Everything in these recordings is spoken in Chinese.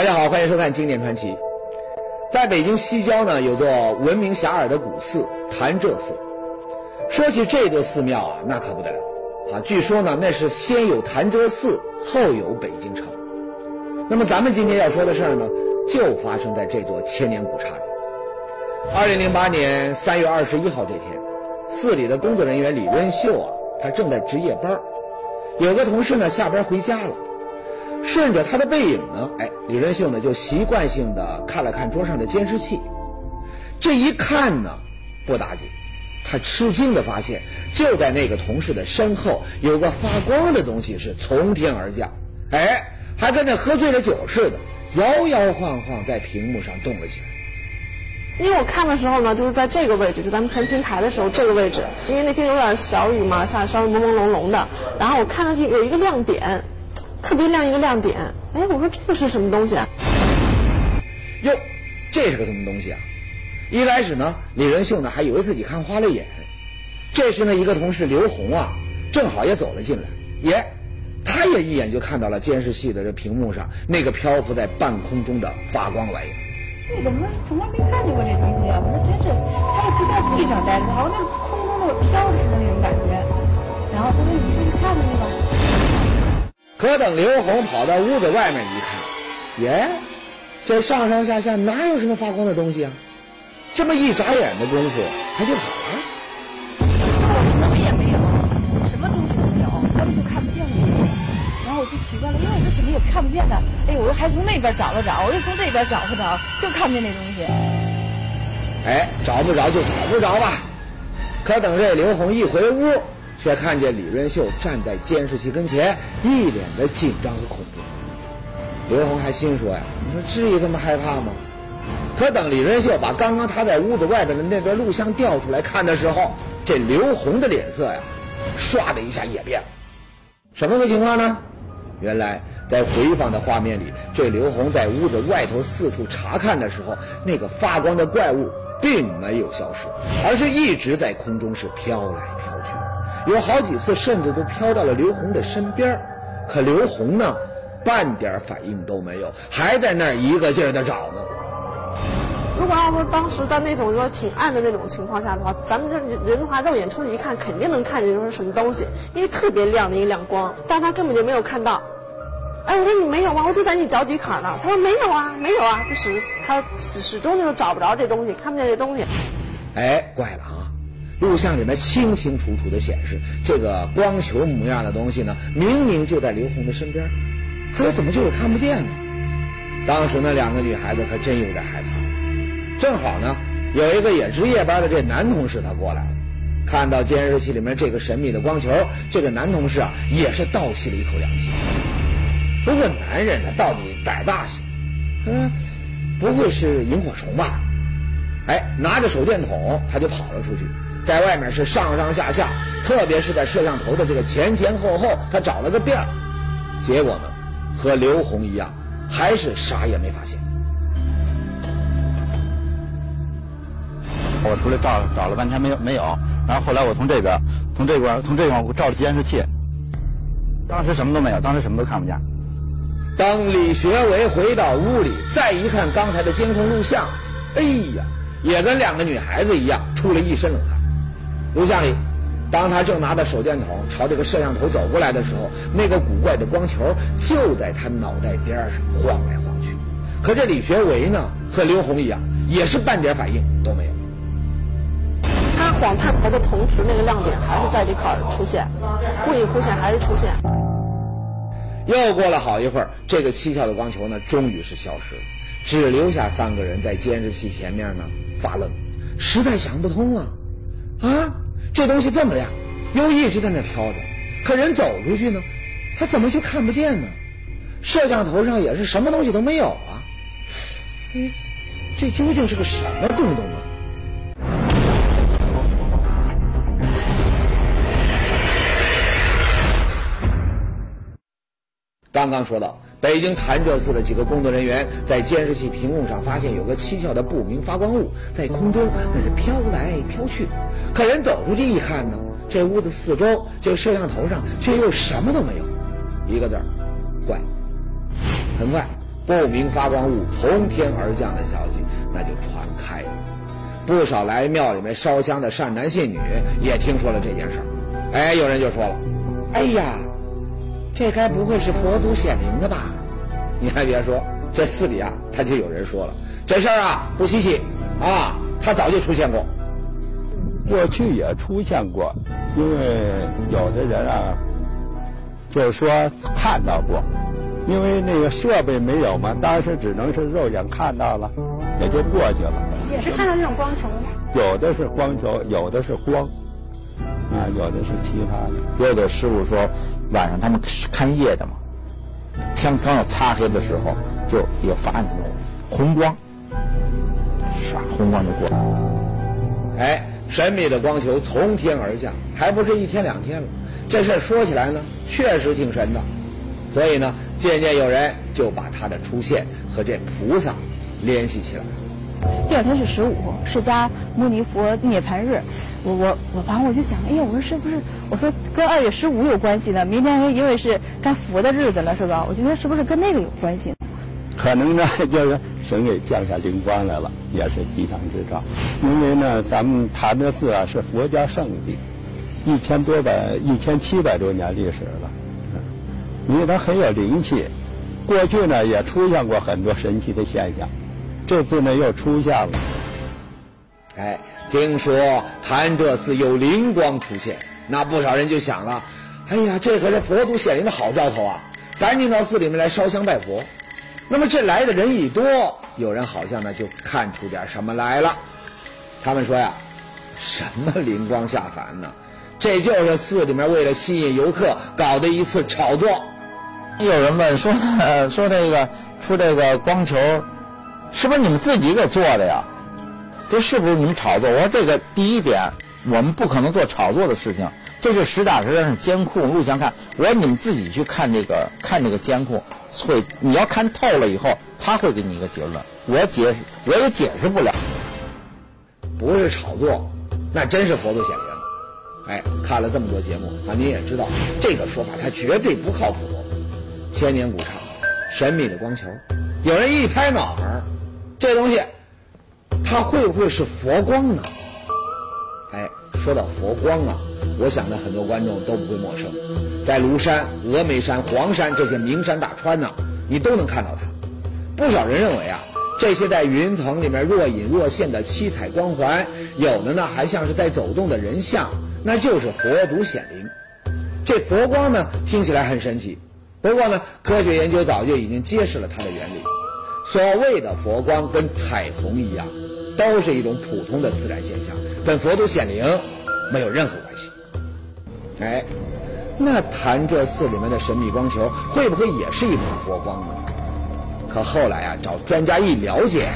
大家好，欢迎收看《经典传奇》。在北京西郊呢，有座闻名遐迩的古寺潭柘寺。说起这座寺庙啊，那可不得了啊！据说呢，那是先有潭柘寺，后有北京城。那么咱们今天要说的事儿呢，就发生在这座千年古刹里。二零零八年三月二十一号这天，寺里的工作人员李润秀啊，他正在值夜班有个同事呢下班回家了。顺着他的背影呢，哎，李仁秀呢就习惯性的看了看桌上的监视器。这一看呢，不打紧，他吃惊的发现，就在那个同事的身后，有个发光的东西是从天而降，哎，还跟那喝醉了酒似的，摇摇晃晃在屏幕上动了起来。因为我看的时候呢，就是在这个位置，就咱们前平台的时候这个位置，因为那天有点小雨嘛，下稍微朦朦胧胧的，然后我看上去有一个亮点。特别亮一个亮点，哎，我说这个是什么东西啊？哟，这是个什么东西啊？一开始呢，李仁秀呢还以为自己看花了眼。这时呢，一个同事刘红啊，正好也走了进来，耶，他也一眼就看到了监视器的这屏幕上那个漂浮在半空中的发光玩意儿。你怎么从来没看见过这东西啊？我说真是，它也不在地上待着，好像空中那么飘可等刘红跑到屋子外面一看，耶，这上上下下哪有什么发光的东西啊？这么一眨眼的功夫，他就跑了。我什么也没有，什么东西都没有，根本就看不见了。然后我就奇怪了，因为我说怎么也看不见呢？哎，我又还从那边找了找，我又从这边找不着，就看不见那东西。哎，找不着就找不着吧。可等这刘红一回屋。却看见李润秀站在监视器跟前，一脸的紧张和恐怖。刘红还心说呀：“你说至于这么害怕吗？”可等李润秀把刚刚他在屋子外边的那段录像调出来看的时候，这刘红的脸色呀，唰的一下也变了。什么个情况呢？原来在回放的画面里，这刘红在屋子外头四处查看的时候，那个发光的怪物并没有消失，而是一直在空中是飘来飘去。有好几次，甚至都飘到了刘红的身边可刘红呢，半点反应都没有，还在那儿一个劲儿的找呢。如果要说当时在那种说挺暗的那种情况下的话，咱们这人的话，肉眼出去一看，肯定能看见就是什么东西，因为特别亮的一亮光，但他根本就没有看到。哎，我说你没有吗？我就在你脚底坎呢。他说没有啊，没有啊，就始他始始终就是找不着这东西，看不见这东西。哎，怪了啊！录像里面清清楚楚的显示，这个光球模样的东西呢，明明就在刘红的身边，可他怎么就是看不见呢？当时那两个女孩子可真有点害怕。正好呢，有一个也值夜班的这男同事他过来了，看到监视器里面这个神秘的光球，这个男同事啊也是倒吸了一口凉气。不过男人他到底胆大些，嗯，不会是萤火虫吧？哎，拿着手电筒他就跑了出去。在外面是上上下下，特别是在摄像头的这个前前后后，他找了个遍儿，结果呢，和刘红一样，还是啥也没发现。我出来找找了半天没有没有，然后后来我从这边，从这边从这边我照着监视器，当时什么都没有，当时什么都看不见。当李学维回到屋里，再一看刚才的监控录像，哎呀，也跟两个女孩子一样，出了一身冷汗。录像里，当他正拿着手电筒朝这个摄像头走过来的时候，那个古怪的光球就在他脑袋边上晃来晃去。可这李学维呢，和刘红一样，也是半点反应都没有。他晃探头的同时，那个亮点还是在这块出现，忽隐忽现，还是出现。又过了好一会儿，这个蹊跷的光球呢，终于是消失了，只留下三个人在监视器前面呢发愣，实在想不通啊。啊，这东西这么亮，又一直在那飘着，可人走出去呢，他怎么就看不见呢？摄像头上也是什么东西都没有啊！嗯，这究竟是个什么东东啊？刚刚说到。北京潭柘寺的几个工作人员在监视器屏幕上发现有个蹊跷的不明发光物在空中那是飘来飘去，可人走出去一看呢，这屋子四周这摄像头上却又什么都没有，一个字儿，怪。很快，不明发光物从天而降的消息那就传开了。不少来庙里面烧香的善男信女也听说了这件事儿。哎，有人就说了：“哎呀，这该不会是佛祖显灵的吧？”你还别说，这寺里啊，他就有人说了，这事儿啊不稀奇啊，他早就出现过。过去也出现过，因为有的人啊，就是说看到过，因为那个设备没有嘛，当时只能是肉眼看到了，也就过去了。也是看到这种光球吗？有的是光球，有的是光，啊，有的是其他的。有的师傅说，晚上他们是看夜的嘛，天刚要擦黑的时候，就有发那种红光，唰，红光就过来了。哎，神秘的光球从天而降，还不是一天两天了。这事说起来呢，确实挺神的。所以呢，渐渐有人就把它的出现和这菩萨联系起来。第二天是十五，释迦牟尼佛涅盘日。我我我，反正我就想，哎呀，我说是不是？我说跟二月十五有关系呢？明天因为是该佛的日子了，是吧？我觉得是不是跟那个有关系？可能呢，就是神给降下灵光来了，也是吉祥之兆。因为呢，咱们潭柘寺啊是佛家圣地，一千多百、一千七百多年历史了，嗯因为它很有灵气。过去呢也出现过很多神奇的现象，这次呢又出现了。哎，听说潭柘寺有灵光出现，那不少人就想了：哎呀，这可是佛祖显灵的好兆头啊！赶紧到寺里面来烧香拜佛。那么这来的人一多，有人好像呢就看出点什么来了。他们说呀，什么灵光下凡呢？这就是寺里面为了吸引游客搞的一次炒作。有人问说，说这个出这个光球，是不是你们自己给做的呀？这是不是你们炒作？我说这个第一点，我们不可能做炒作的事情。这就实打实的监控录像看。我说你们自己去看这个看这个监控，会你要看透了以后，他会给你一个结论。我解释我也解释不了，不是炒作，那真是佛祖显灵。哎，看了这么多节目啊，您也知道这个说法它绝对不靠谱。千年古刹，神秘的光球，有人一拍脑门这东西它会不会是佛光呢？哎，说到佛光啊。我想呢，很多观众都不会陌生，在庐山、峨眉山、黄山这些名山大川呢，你都能看到它。不少人认为啊，这些在云层里面若隐若现的七彩光环，有的呢还像是在走动的人像，那就是佛祖显灵。这佛光呢，听起来很神奇，不过呢，科学研究早就已经揭示了它的原理。所谓的佛光跟彩虹一样，都是一种普通的自然现象，跟佛祖显灵没有任何关系。哎，那潭柘寺里面的神秘光球会不会也是一种佛光呢？可后来啊，找专家一了解，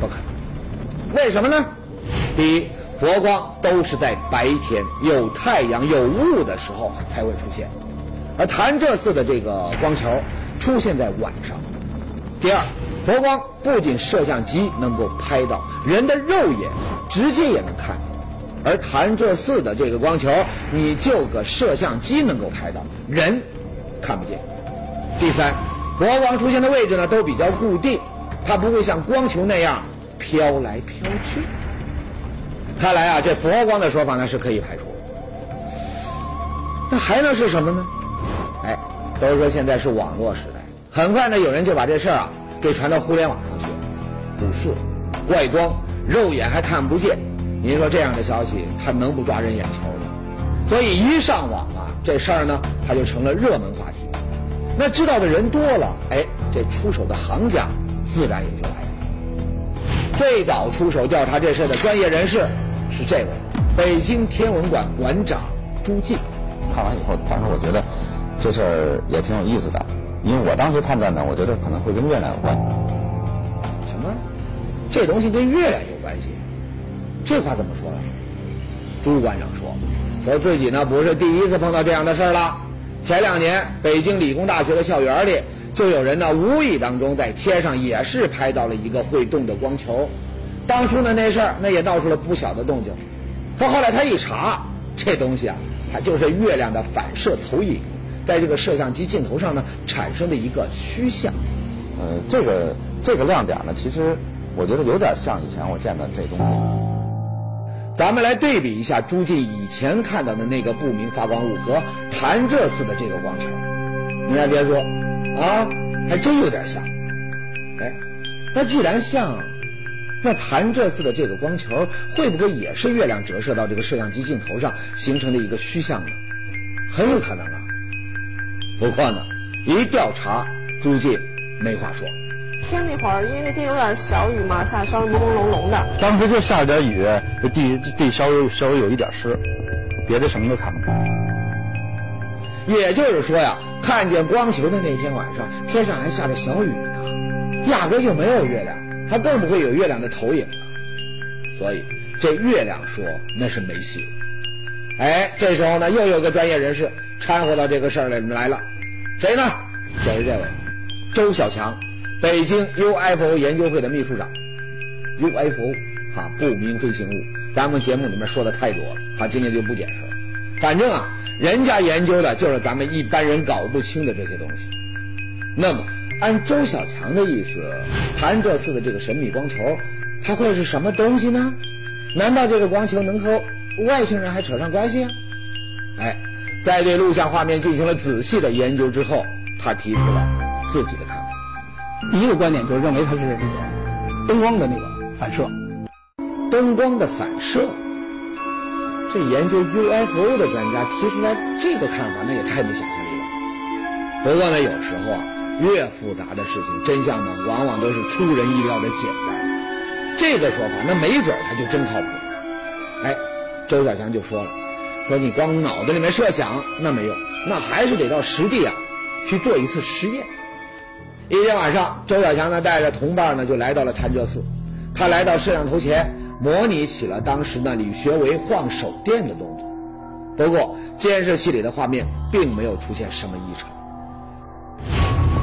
不可能。为什么呢？第一，佛光都是在白天有太阳有雾的时候才会出现，而潭柘寺的这个光球出现在晚上。第二，佛光不仅摄像机能够拍到，人的肉眼直接也能看。而潭柘寺的这个光球，你就个摄像机能够拍到，人看不见。第三，佛光出现的位置呢都比较固定，它不会像光球那样飘来飘去。看来啊，这佛光的说法呢是可以排除。那还能是什么呢？哎，都说现在是网络时代，很快呢有人就把这事儿啊给传到互联网上去了。五四，外光，肉眼还看不见。您说这样的消息，它能不抓人眼球吗？所以一上网啊，这事儿呢，它就成了热门话题。那知道的人多了，哎，这出手的行家自然也就来了。最早出手调查这事的专业人士是这位北京天文馆馆长朱进。看完以后，当时我觉得这事儿也挺有意思的，因为我当时判断呢，我觉得可能会跟月亮有关。什么？这东西跟月亮有关系？这话怎么说的？朱馆长说：“说自己呢不是第一次碰到这样的事儿了。前两年，北京理工大学的校园里就有人呢无意当中在天上也是拍到了一个会动的光球。当初呢那事儿那也闹出了不小的动静。可后来他一查，这东西啊，它就是月亮的反射投影，在这个摄像机镜头上呢产生的一个虚像。呃，这个这个亮点呢，其实我觉得有点像以前我见到这东西。咱们来对比一下朱进以前看到的那个不明发光物和潭柘寺的这个光球，你还别说，啊，还真有点像。哎，那既然像，那潭柘寺的这个光球会不会也是月亮折射到这个摄像机镜头上形成的一个虚像呢？很有可能啊。不过呢，一调查，朱进没话说。天那会儿，因为那天有点小雨嘛，下稍微朦朦胧胧的。当时就下了点雨，这地地稍微稍微有一点湿，别的什么都看不见。也就是说呀，看见光球的那天晚上，天上还下着小雨呢，压根就没有月亮，还更不会有月亮的投影了。所以这月亮说那是没戏。哎，这时候呢，又有个专业人士掺和到这个事儿里面来了，谁呢？就是这位周小强，北京 UFO 研究会的秘书长。UFO 哈，不明飞行物，咱们节目里面说的太多了，哈，今天就不解释了。反正啊，人家研究的就是咱们一般人搞不清的这些东西。那么，按周小强的意思，谈这次的这个神秘光球，它会是什么东西呢？难道这个光球能和外星人还扯上关系啊？哎，在对录像画面进行了仔细的研究之后，他提出了自己的看法。第一个观点就是认为它是那个灯光的那个反射。灯光的反射，这研究 UFO 的专家提出来这个看法，那也太没想象力了。不过呢，有时候啊，越复杂的事情，真相呢，往往都是出人意料的简单。这个说法，那没准儿他就真靠谱。哎，周小强就说了，说你光脑子里面设想那没用，那还是得到实地啊去做一次实验。一天晚上，周小强呢带着同伴呢就来到了潭柘寺，他来到摄像头前，模拟起了当时呢李学维晃手电的动作。不过监视器里的画面并没有出现什么异常。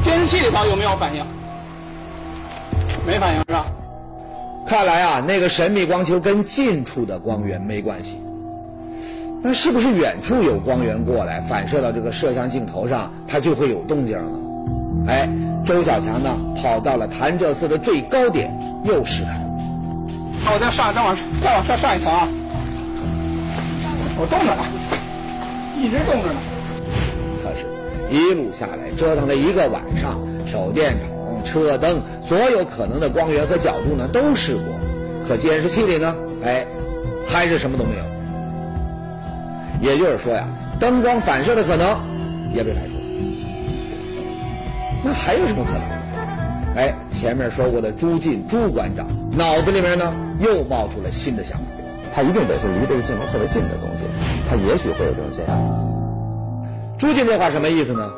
监视器里头有没有反应？没反应是吧？看来啊，那个神秘光球跟近处的光源没关系。那是不是远处有光源过来反射到这个摄像镜头上，它就会有动静呢？哎，周小强呢跑到了潭柘寺的最高点，又试探。我再上，再往再往上上一层啊！我动着呢，一直动着呢。可是，一路下来折腾了一个晚上，手电筒、车灯，所有可能的光源和角度呢都试过，可监视器里呢，哎，还是什么都没有。也就是说呀，灯光反射的可能也被排除。那还有什么可能？哎，前面说过的朱进朱馆长脑子里面呢又冒出了新的想法。他一定得是离这个镜头特别近的东西，他也许会有这种现象。朱进这话什么意思呢？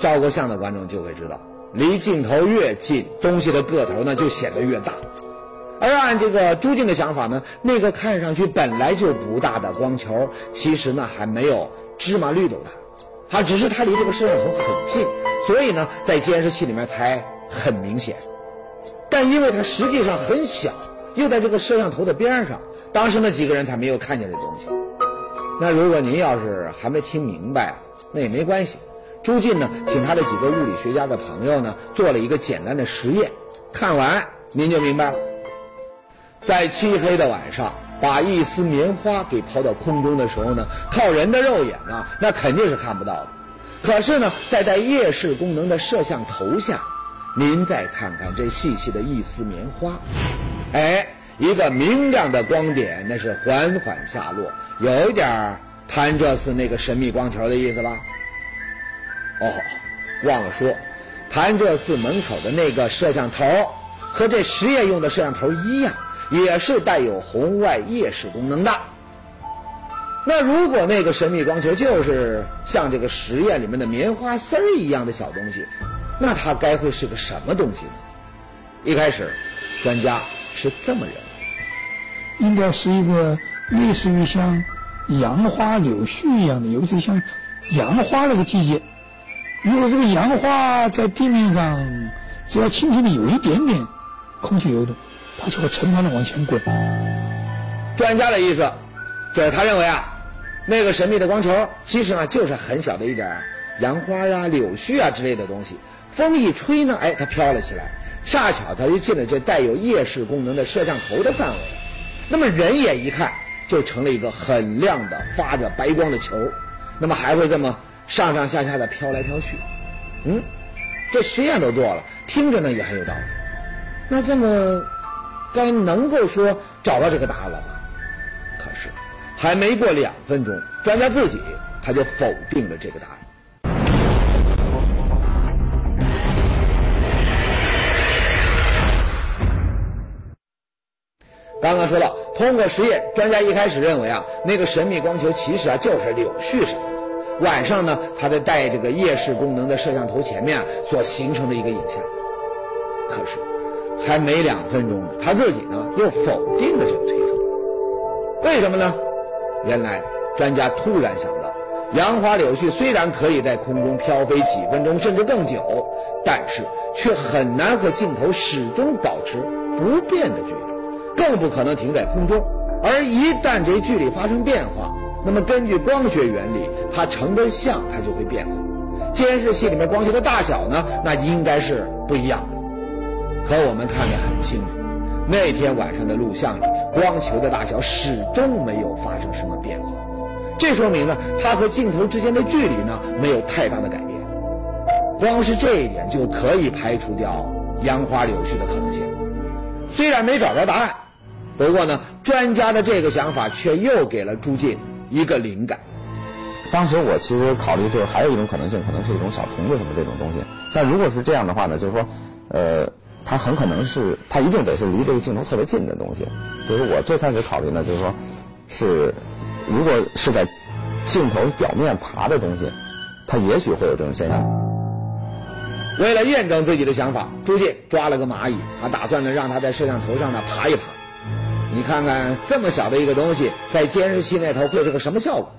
照过相的观众就会知道，离镜头越近，东西的个头呢就显得越大。而按这个朱静的想法呢，那个看上去本来就不大的光球，其实呢还没有芝麻绿豆大，它只是它离这个摄像头很近，所以呢在监视器里面才很明显。但因为它实际上很小，又在这个摄像头的边上，当时那几个人才没有看见这东西。那如果您要是还没听明白啊，那也没关系。朱进呢，请他的几个物理学家的朋友呢，做了一个简单的实验，看完您就明白了。在漆黑的晚上，把一丝棉花给抛到空中的时候呢，靠人的肉眼啊，那肯定是看不到的。可是呢，在带夜视功能的摄像头下，您再看看这细细的一丝棉花，哎，一个明亮的光点，那是缓缓下落，有一点儿潭柘寺那个神秘光球的意思吧？哦，忘了说，潭柘寺门口的那个摄像头，和这实验用的摄像头一样，也是带有红外夜视功能的。那如果那个神秘光球就是像这个实验里面的棉花丝儿一样的小东西，那它该会是个什么东西呢？一开始，专家是这么认为。应该是一个类似于像杨花柳絮一样的，尤其像杨花那个季节。如果这个杨花在地面上，只要轻轻的有一点点空气流动，它就会成团的往前滚。专家的意思就是他认为啊，那个神秘的光球其实呢就是很小的一点杨花呀、柳絮啊之类的东西，风一吹呢，哎，它飘了起来，恰巧它就进了这带有夜视功能的摄像头的范围。那么人眼一看，就成了一个很亮的发着白光的球，那么还会这么上上下下的飘来飘去。嗯，这实验都做了，听着呢也很有道理。那这么该能够说找到这个答案了吧？可是还没过两分钟，专家自己他就否定了这个答案。刚刚说到，通过实验，专家一开始认为啊，那个神秘光球其实啊就是柳絮什么。晚上呢，它在带这个夜视功能的摄像头前面所形成的一个影像。可是，还没两分钟呢，他自己呢又否定了这个推测。为什么呢？原来专家突然想到，杨花柳絮虽然可以在空中飘飞几分钟甚至更久，但是却很难和镜头始终保持不变的距离。更不可能停在空中，而一旦这距离发生变化，那么根据光学原理，它成的像它就会变化。监视器里面光学的大小呢，那应该是不一样的。可我们看得很清楚，那天晚上的录像里，光球的大小始终没有发生什么变化。这说明呢，它和镜头之间的距离呢没有太大的改变。光是这一点就可以排除掉杨花柳絮的可能性。虽然没找着答案。不过呢，专家的这个想法却又给了朱进一个灵感。当时我其实考虑，就是还有一种可能性，可能是一种小虫子什么这种东西。但如果是这样的话呢，就是说，呃，它很可能是，它一定得是离这个镜头特别近的东西。就是我最开始考虑呢，就是说，是如果是在镜头表面爬的东西，它也许会有这种现象。为了验证自己的想法，朱进抓了个蚂蚁，他打算呢让它在摄像头上呢爬一爬。你看看这么小的一个东西，在监视器那头会是个什么效果？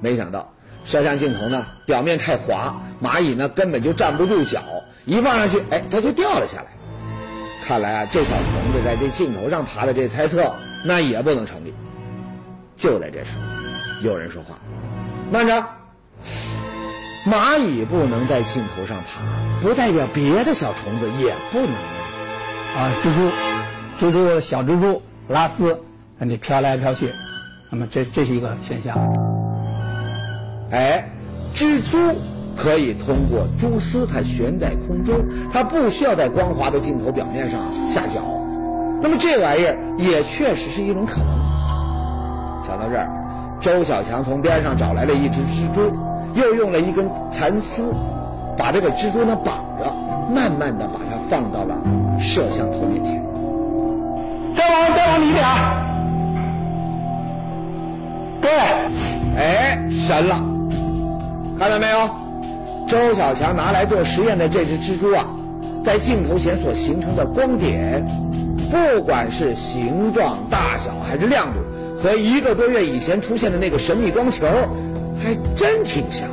没想到摄像镜头呢表面太滑，蚂蚁呢根本就站不住脚，一放上去，哎，它就掉了下来。看来啊，这小虫子在这镜头上爬的这猜测，那也不能成立。就在这时，有人说话：“慢着，蚂蚁不能在镜头上爬，不代表别的小虫子也不能。”啊，蜘蛛，蜘蛛，小蜘蛛。拉丝，你飘来飘去，那么这这是一个现象。哎，蜘蛛可以通过蛛丝它悬在空中，它不需要在光滑的镜头表面上下脚。那么这玩意儿也确实是一种可能。想到这儿，周小强从边上找来了一只蜘蛛，又用了一根蚕丝把这个蜘蛛呢绑着，慢慢的把它放到了摄像头面前。再往再往里点对，哎，神了！看到没有？周小强拿来做实验的这只蜘蛛啊，在镜头前所形成的光点，不管是形状、大小还是亮度，和一个多月以前出现的那个神秘光球，还真挺像。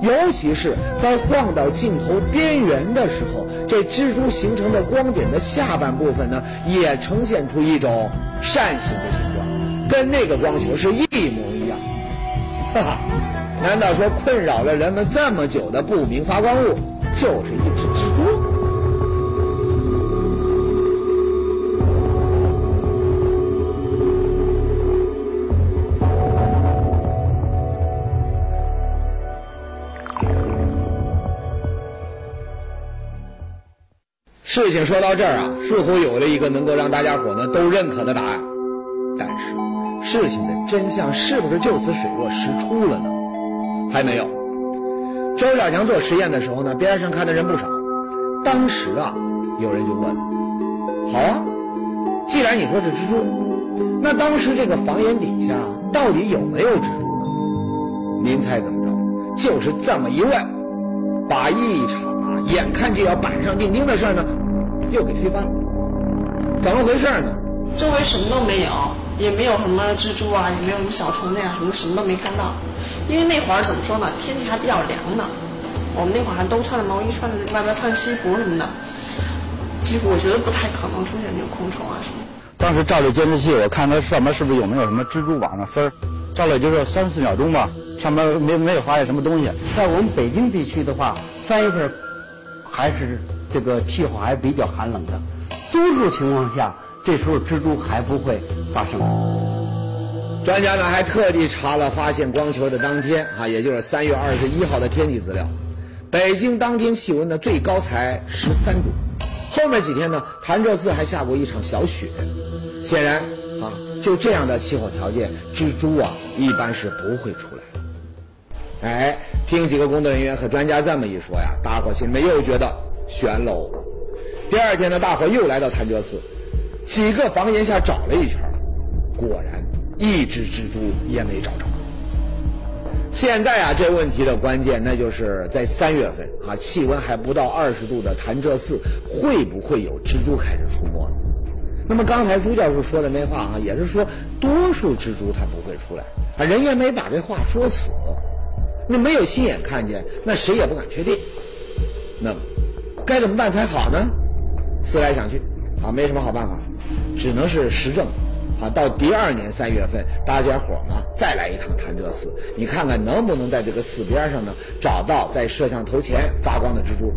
尤其是在晃到镜头边缘的时候，这蜘蛛形成的光点的下半部分呢，也呈现出一种扇形的形状，跟那个光球是一模一样。哈哈，难道说困扰了人们这么久的不明发光物，就是一只蜘蛛？事情说到这儿啊，似乎有了一个能够让大家伙呢都认可的答案。但是，事情的真相是不是就此水落石出了呢？还没有。周小强做实验的时候呢，边上看的人不少。当时啊，有人就问了：“好啊，既然你说是蜘蛛，那当时这个房檐底下到底有没有蜘蛛呢？”您猜怎么着？就是这么一问，把一场眼看就要板上钉钉的事儿呢。又给推翻了，怎么回事呢？周围什么都没有，也没有什么蜘蛛啊，也没有什么小虫子呀，什么什么都没看到。因为那会儿怎么说呢，天气还比较凉呢，我们那会儿还都穿着毛衣，穿着外边穿西服什么的，几乎我觉得不太可能出现这种空虫啊什么。当时照着监视器，我看它上面是不是有没有什么蜘蛛网的丝儿，照了也就是三四秒钟吧，上面没没有发现什么东西。在我们北京地区的话，三月份。还是这个气候还比较寒冷的，多数情况下，这时候蜘蛛还不会发生。专家呢还特地查了发现光球的当天啊，也就是三月二十一号的天气资料。北京当天气温呢最高才十三度，后面几天呢潭柘寺还下过一场小雪。显然啊，就这样的气候条件，蜘蛛啊一般是不会出来。哎，听几个工作人员和专家这么一说呀，大伙心里面又觉得悬喽。第二天呢，大伙又来到潭柘寺，几个房檐下找了一圈，果然一只蜘蛛也没找着。现在啊，这问题的关键那就是在三月份啊，气温还不到二十度的潭柘寺，会不会有蜘蛛开始出没？那么刚才朱教授说的那话啊，也是说多数蜘蛛它不会出来啊，人也没把这话说死。那没有亲眼看见，那谁也不敢确定。那么该怎么办才好呢？思来想去，啊，没什么好办法，只能是实证。啊，到第二年三月份，大家伙呢再来一趟潭柘寺，你看看能不能在这个寺边上呢找到在摄像头前发光的蜘蛛。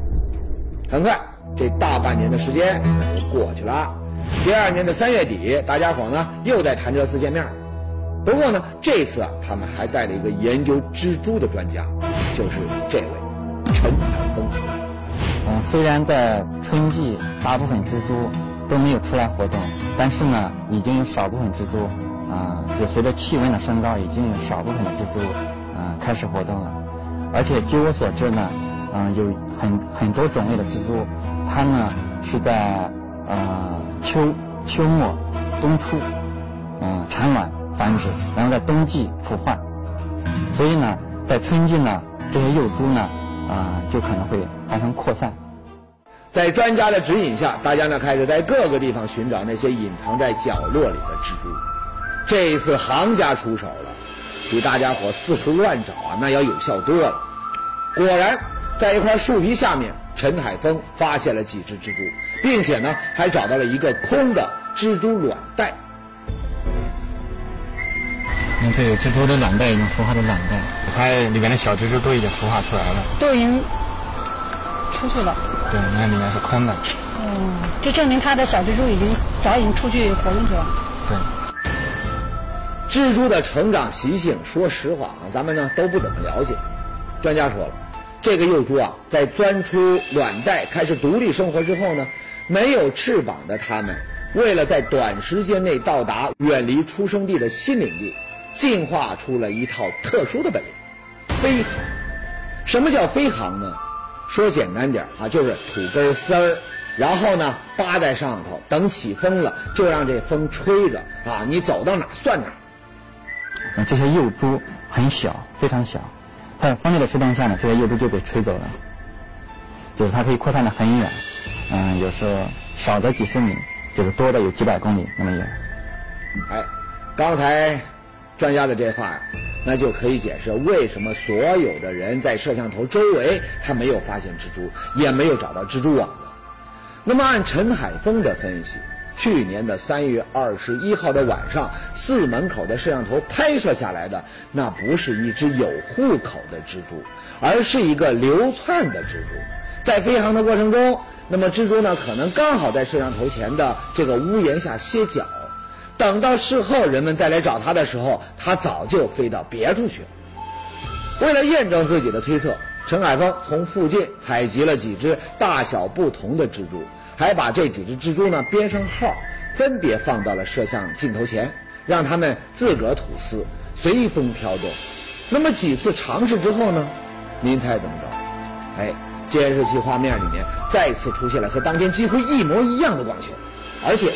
很快，这大半年的时间过去了。第二年的三月底，大家伙呢又在潭柘寺见面。不过呢，这次啊，他们还带了一个研究蜘蛛的专家，就是这位陈海峰。嗯，虽然在春季，大部分蜘蛛都没有出来活动。但是呢，已经有少部分蜘蛛，啊，就随着气温的升高，已经有少部分的蜘蛛，啊，开始活动了。而且据我所知呢，嗯，有很很多种类的蜘蛛，它呢是在呃秋秋末冬初，嗯，产卵繁殖，然后在冬季孵化。所以呢，在春季呢，这些幼蛛呢，啊，就可能会发生扩散。在专家的指引下，大家呢开始在各个地方寻找那些隐藏在角落里的蜘蛛。这一次行家出手了，比大家伙四处乱找啊那要有效多了。果然，在一块树皮下面，陈海峰发现了几只蜘蛛，并且呢还找到了一个空的蜘蛛卵袋。看，这个蜘蛛的卵袋，已经孵化的卵袋，它里面的小蜘蛛都已经孵化出来了，都已经出去了。对，你看里面是空的。嗯，这证明它的小蜘蛛已经早已经出去活动去了。对。蜘蛛的成长习性，说实话啊，咱们呢都不怎么了解。专家说了，这个幼蛛啊，在钻出卵袋开始独立生活之后呢，没有翅膀的它们，为了在短时间内到达远离出生地的新领地，进化出了一套特殊的本领——飞航。什么叫飞航呢？说简单点啊，就是吐根丝儿，然后呢扒在上头，等起风了就让这风吹着啊，你走到哪算哪。嗯，这些幼猪很小，非常小，它在风力的驱动下呢，这些幼猪就被吹走了，就是它可以扩散的很远，嗯，有时候少的几十米，就是多的有几百公里那么远。哎，刚才专家的这话呀。那就可以解释为什么所有的人在摄像头周围，他没有发现蜘蛛，也没有找到蜘蛛网了。那么按陈海峰的分析，去年的三月二十一号的晚上，寺门口的摄像头拍摄下来的，那不是一只有户口的蜘蛛，而是一个流窜的蜘蛛。在飞航的过程中，那么蜘蛛呢，可能刚好在摄像头前的这个屋檐下歇脚。等到事后人们再来找他的时候，他早就飞到别处去了。为了验证自己的推测，陈海峰从附近采集了几只大小不同的蜘蛛，还把这几只蜘蛛呢编上号，分别放到了摄像镜头前，让他们自个儿吐丝，随风飘动。那么几次尝试之后呢，您猜怎么着？哎，监视器画面里面再次出现了和当天几乎一模一样的光球，而且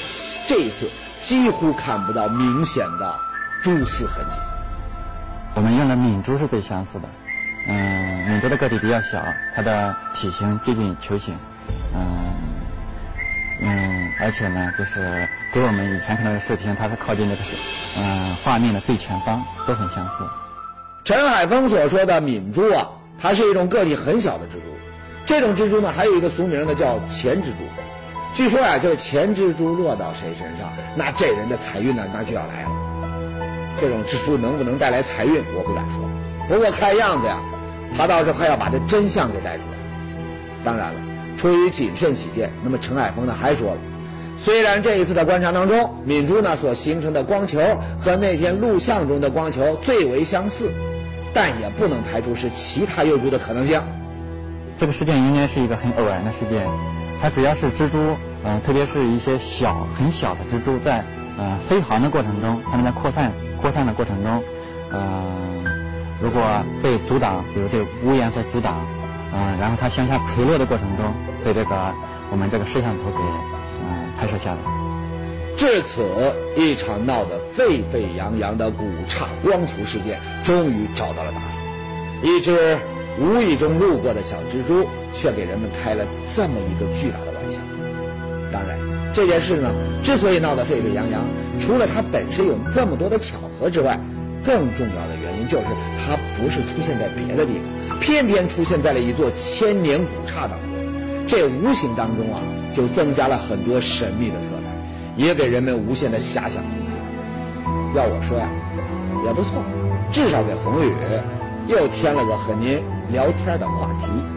这一次。几乎看不到明显的蛛丝痕迹。我们用的敏蛛是最相似的，嗯，敏蛛的个体比较小，它的体型接近球形，嗯嗯，而且呢，就是给我们以前看到的视频，它是靠近那个是嗯画面的最前方，都很相似。陈海峰所说的敏蛛啊，它是一种个体很小的蜘蛛，这种蜘蛛呢，还有一个俗名呢，叫前蜘蛛。据说呀，就是钱蜘蛛落到谁身上，那这人的财运呢，那就要来了。这种蜘蛛能不能带来财运，我不敢说。不过看样子呀，他倒是快要把这真相给带出来了。当然了，出于谨慎起见，那么陈海峰呢还说了，虽然这一次的观察当中，敏珠呢所形成的光球和那天录像中的光球最为相似，但也不能排除是其他幼蛛的可能性。这个事件应该是一个很偶然的事件，它主要是蜘蛛，嗯、特别是一些小很小的蜘蛛在呃飞航的过程中，它们在扩散扩散的过程中，嗯、如果被阻挡，比如这个屋檐所阻挡，嗯、然后它向下垂落的过程中，被这个我们这个摄像头给嗯、拍摄下来。至此，一场闹得沸沸扬扬的古刹光球事件终于找到了答案。一只无意中路过的小蜘蛛，却给人们开了这么一个巨大的玩笑。当然，这件事呢，之所以闹得沸沸扬扬，除了它本身有这么多的巧合之外，更重要的原因就是它不是出现在别的地方，偏偏出现在了一座千年古刹当中。这无形当中啊，就增加了很多神秘的色彩，也给人们无限的遐想空间。要我说呀，也不错，至少给宏宇又添了个和您聊天的话题。